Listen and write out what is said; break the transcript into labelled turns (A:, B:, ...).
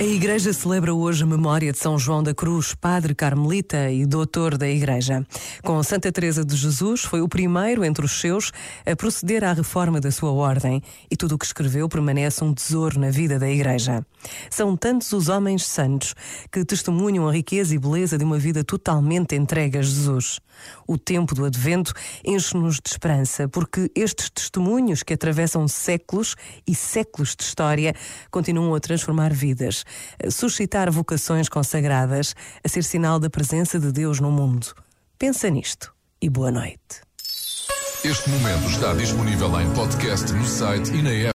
A: A Igreja celebra hoje a memória de São João da Cruz, padre carmelita e doutor da Igreja. Com Santa Teresa de Jesus, foi o primeiro entre os seus a proceder à reforma da sua ordem e tudo o que escreveu permanece um tesouro na vida da Igreja. São tantos os homens santos que testemunham a riqueza e beleza de uma vida totalmente entregue a Jesus. O tempo do Advento enche-nos de esperança, porque estes testemunhos que atravessam séculos e séculos de história continuam a transformar vidas suscitar vocações consagradas, a ser sinal da presença de Deus no mundo. Pensa nisto e boa noite.
B: Este momento está disponível em podcast no site e na app.